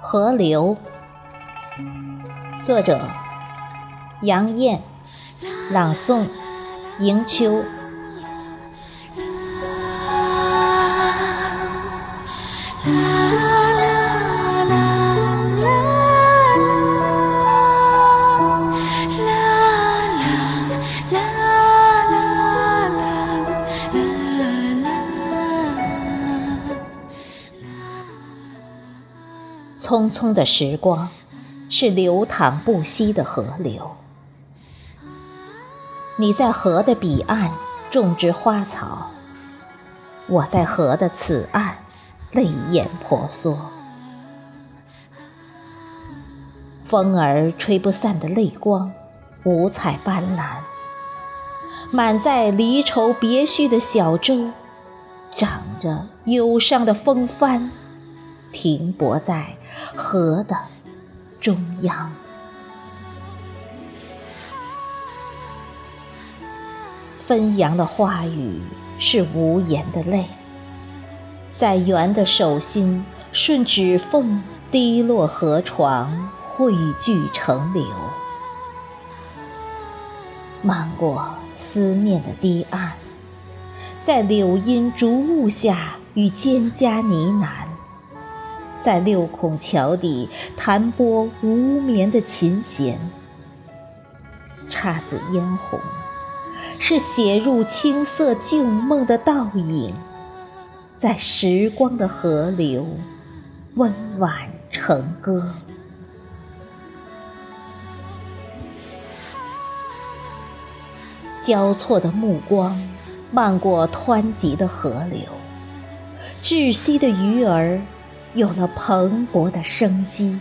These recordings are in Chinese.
河流，作者杨燕，朗诵迎秋。匆匆的时光，是流淌不息的河流。你在河的彼岸种植花草，我在河的此岸泪眼婆娑。风儿吹不散的泪光，五彩斑斓，满载离愁别绪的小舟，长着忧伤的风帆。停泊在河的中央，纷扬的话语是无言的泪，在圆的手心顺指缝滴落河床，汇聚成流，漫过思念的堤岸，在柳荫竹雾下与蒹葭呢喃。在六孔桥底弹拨无眠的琴弦，姹紫嫣红，是写入青涩旧梦的倒影，在时光的河流温婉成歌。交错的目光漫过湍急的河流，窒息的鱼儿。有了蓬勃的生机。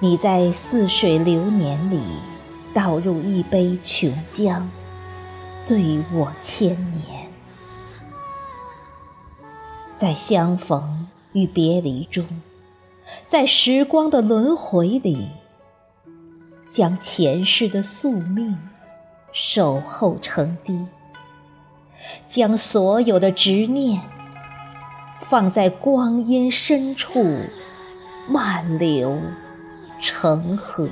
你在似水流年里倒入一杯琼浆，醉我千年。在相逢与别离中，在时光的轮回里，将前世的宿命守候成堤，将所有的执念。放在光阴深处，漫流成河。